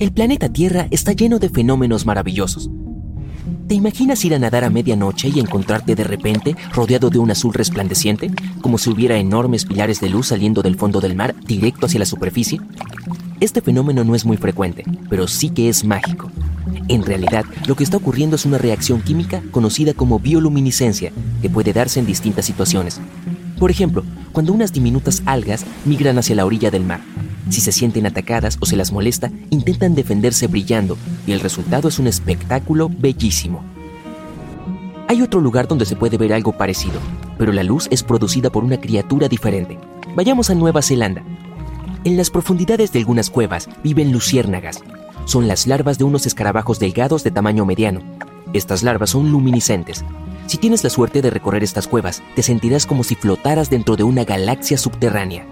El planeta Tierra está lleno de fenómenos maravillosos. ¿Te imaginas ir a nadar a medianoche y encontrarte de repente rodeado de un azul resplandeciente, como si hubiera enormes pilares de luz saliendo del fondo del mar directo hacia la superficie? Este fenómeno no es muy frecuente, pero sí que es mágico. En realidad, lo que está ocurriendo es una reacción química conocida como bioluminiscencia, que puede darse en distintas situaciones. Por ejemplo, cuando unas diminutas algas migran hacia la orilla del mar, si se sienten atacadas o se las molesta, intentan defenderse brillando y el resultado es un espectáculo bellísimo. Hay otro lugar donde se puede ver algo parecido, pero la luz es producida por una criatura diferente. Vayamos a Nueva Zelanda. En las profundidades de algunas cuevas viven luciérnagas. Son las larvas de unos escarabajos delgados de tamaño mediano. Estas larvas son luminiscentes. Si tienes la suerte de recorrer estas cuevas, te sentirás como si flotaras dentro de una galaxia subterránea.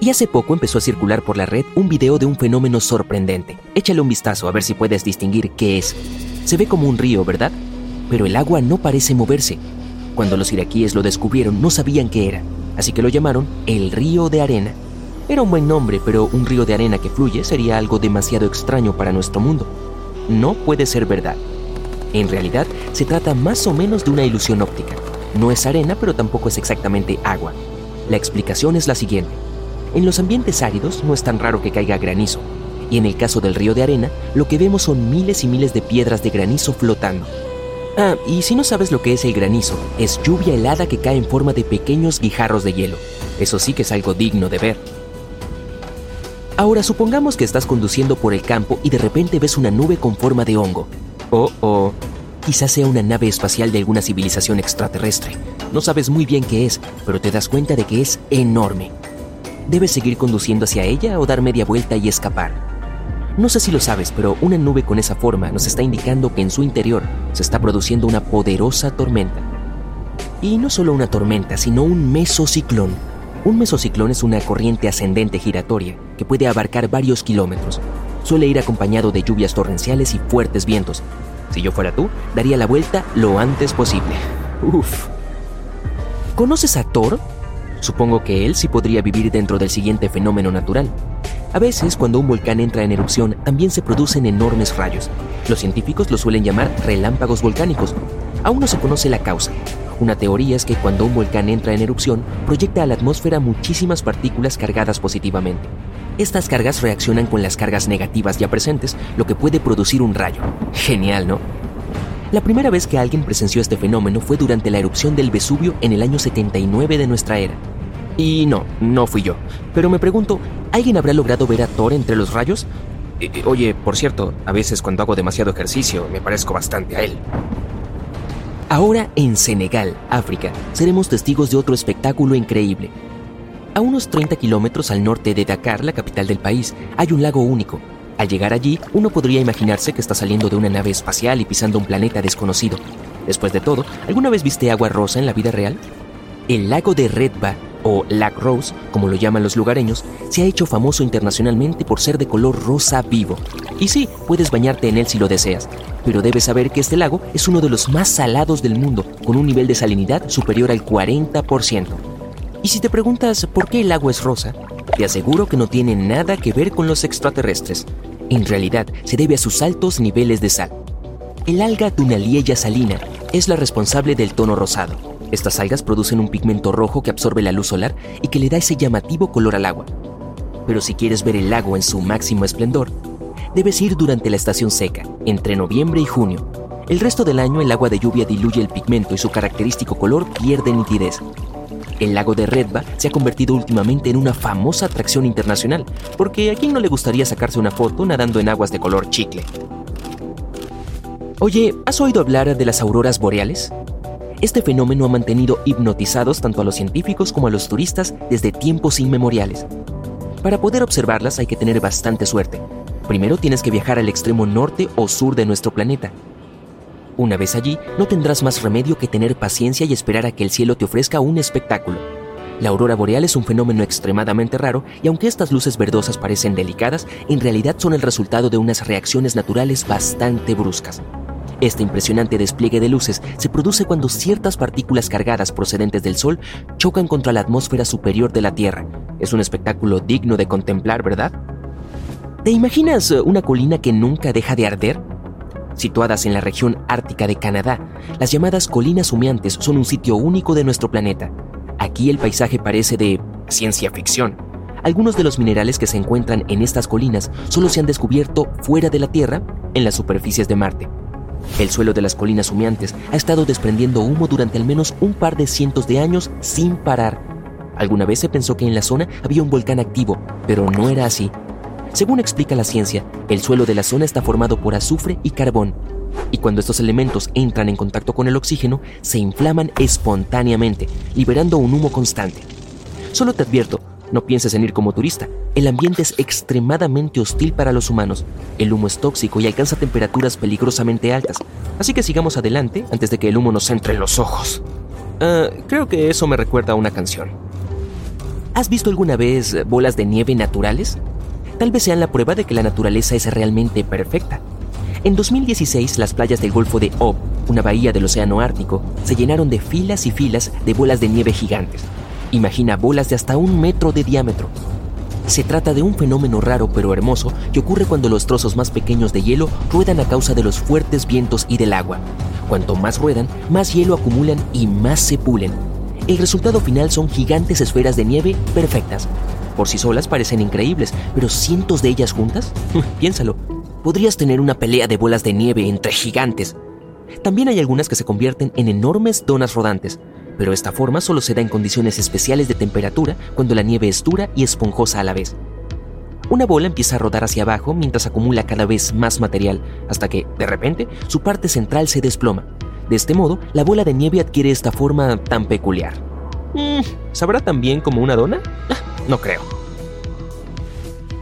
Y hace poco empezó a circular por la red un video de un fenómeno sorprendente. Échale un vistazo a ver si puedes distinguir qué es. Se ve como un río, ¿verdad? Pero el agua no parece moverse. Cuando los iraquíes lo descubrieron no sabían qué era, así que lo llamaron el río de arena. Era un buen nombre, pero un río de arena que fluye sería algo demasiado extraño para nuestro mundo. No puede ser verdad. En realidad, se trata más o menos de una ilusión óptica. No es arena, pero tampoco es exactamente agua. La explicación es la siguiente. En los ambientes áridos no es tan raro que caiga granizo, y en el caso del río de arena, lo que vemos son miles y miles de piedras de granizo flotando. Ah, y si no sabes lo que es el granizo, es lluvia helada que cae en forma de pequeños guijarros de hielo. Eso sí que es algo digno de ver. Ahora supongamos que estás conduciendo por el campo y de repente ves una nube con forma de hongo. Oh, oh. Quizás sea una nave espacial de alguna civilización extraterrestre. No sabes muy bien qué es, pero te das cuenta de que es enorme. ¿Debes seguir conduciendo hacia ella o dar media vuelta y escapar? No sé si lo sabes, pero una nube con esa forma nos está indicando que en su interior se está produciendo una poderosa tormenta. Y no solo una tormenta, sino un mesociclón. Un mesociclón es una corriente ascendente giratoria que puede abarcar varios kilómetros. Suele ir acompañado de lluvias torrenciales y fuertes vientos. Si yo fuera tú, daría la vuelta lo antes posible. Uf. ¿Conoces a Thor? Supongo que él sí podría vivir dentro del siguiente fenómeno natural. A veces, cuando un volcán entra en erupción, también se producen enormes rayos. Los científicos lo suelen llamar relámpagos volcánicos. Aún no se conoce la causa. Una teoría es que cuando un volcán entra en erupción, proyecta a la atmósfera muchísimas partículas cargadas positivamente. Estas cargas reaccionan con las cargas negativas ya presentes, lo que puede producir un rayo. Genial, ¿no? La primera vez que alguien presenció este fenómeno fue durante la erupción del Vesubio en el año 79 de nuestra era. Y no, no fui yo. Pero me pregunto, ¿alguien habrá logrado ver a Thor entre los rayos? oye, por cierto, a veces cuando hago demasiado ejercicio me parezco bastante a él. Ahora en Senegal, África, seremos testigos de otro espectáculo increíble. A unos 30 kilómetros al norte de Dakar, la capital del país, hay un lago único, al llegar allí, uno podría imaginarse que está saliendo de una nave espacial y pisando un planeta desconocido. Después de todo, ¿alguna vez viste agua rosa en la vida real? El lago de Redba, o Lac Rose, como lo llaman los lugareños, se ha hecho famoso internacionalmente por ser de color rosa vivo. Y sí, puedes bañarte en él si lo deseas, pero debes saber que este lago es uno de los más salados del mundo, con un nivel de salinidad superior al 40%. Y si te preguntas por qué el agua es rosa, te aseguro que no tiene nada que ver con los extraterrestres. En realidad, se debe a sus altos niveles de sal. El alga Dunaliella salina es la responsable del tono rosado. Estas algas producen un pigmento rojo que absorbe la luz solar y que le da ese llamativo color al agua. Pero si quieres ver el lago en su máximo esplendor, debes ir durante la estación seca, entre noviembre y junio. El resto del año el agua de lluvia diluye el pigmento y su característico color pierde nitidez. El lago de Redba se ha convertido últimamente en una famosa atracción internacional, porque a quién no le gustaría sacarse una foto nadando en aguas de color chicle. Oye, ¿has oído hablar de las auroras boreales? Este fenómeno ha mantenido hipnotizados tanto a los científicos como a los turistas desde tiempos inmemoriales. Para poder observarlas hay que tener bastante suerte. Primero tienes que viajar al extremo norte o sur de nuestro planeta. Una vez allí, no tendrás más remedio que tener paciencia y esperar a que el cielo te ofrezca un espectáculo. La aurora boreal es un fenómeno extremadamente raro y aunque estas luces verdosas parecen delicadas, en realidad son el resultado de unas reacciones naturales bastante bruscas. Este impresionante despliegue de luces se produce cuando ciertas partículas cargadas procedentes del Sol chocan contra la atmósfera superior de la Tierra. Es un espectáculo digno de contemplar, ¿verdad? ¿Te imaginas eh, una colina que nunca deja de arder? Situadas en la región ártica de Canadá, las llamadas colinas humeantes son un sitio único de nuestro planeta. Aquí el paisaje parece de ciencia ficción. Algunos de los minerales que se encuentran en estas colinas solo se han descubierto fuera de la Tierra, en las superficies de Marte. El suelo de las colinas humeantes ha estado desprendiendo humo durante al menos un par de cientos de años sin parar. Alguna vez se pensó que en la zona había un volcán activo, pero no era así. Según explica la ciencia, el suelo de la zona está formado por azufre y carbón, y cuando estos elementos entran en contacto con el oxígeno, se inflaman espontáneamente, liberando un humo constante. Solo te advierto, no pienses en ir como turista. El ambiente es extremadamente hostil para los humanos. El humo es tóxico y alcanza temperaturas peligrosamente altas. Así que sigamos adelante antes de que el humo nos entre en los ojos. Ah, creo que eso me recuerda a una canción. ¿Has visto alguna vez bolas de nieve naturales? Tal vez sean la prueba de que la naturaleza es realmente perfecta. En 2016, las playas del Golfo de Ob, una bahía del Océano Ártico, se llenaron de filas y filas de bolas de nieve gigantes. Imagina bolas de hasta un metro de diámetro. Se trata de un fenómeno raro pero hermoso que ocurre cuando los trozos más pequeños de hielo ruedan a causa de los fuertes vientos y del agua. Cuanto más ruedan, más hielo acumulan y más se pulen. El resultado final son gigantes esferas de nieve perfectas. Por sí solas parecen increíbles, pero cientos de ellas juntas, piénsalo, podrías tener una pelea de bolas de nieve entre gigantes. También hay algunas que se convierten en enormes donas rodantes, pero esta forma solo se da en condiciones especiales de temperatura cuando la nieve es dura y esponjosa a la vez. Una bola empieza a rodar hacia abajo mientras acumula cada vez más material, hasta que, de repente, su parte central se desploma. De este modo, la bola de nieve adquiere esta forma tan peculiar. Mm, ¿Sabrá tan bien como una dona? No creo.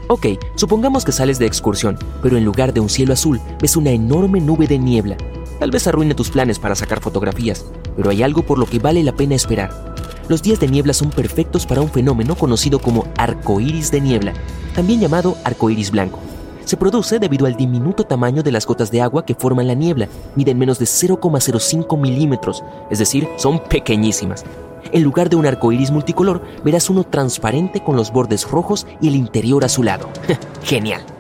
Ok, supongamos que sales de excursión, pero en lugar de un cielo azul, ves una enorme nube de niebla. Tal vez arruine tus planes para sacar fotografías, pero hay algo por lo que vale la pena esperar. Los días de niebla son perfectos para un fenómeno conocido como arcoíris de niebla, también llamado arcoíris blanco. Se produce debido al diminuto tamaño de las gotas de agua que forman la niebla, miden menos de 0,05 milímetros, es decir, son pequeñísimas. En lugar de un arcoíris multicolor, verás uno transparente con los bordes rojos y el interior azulado. Genial.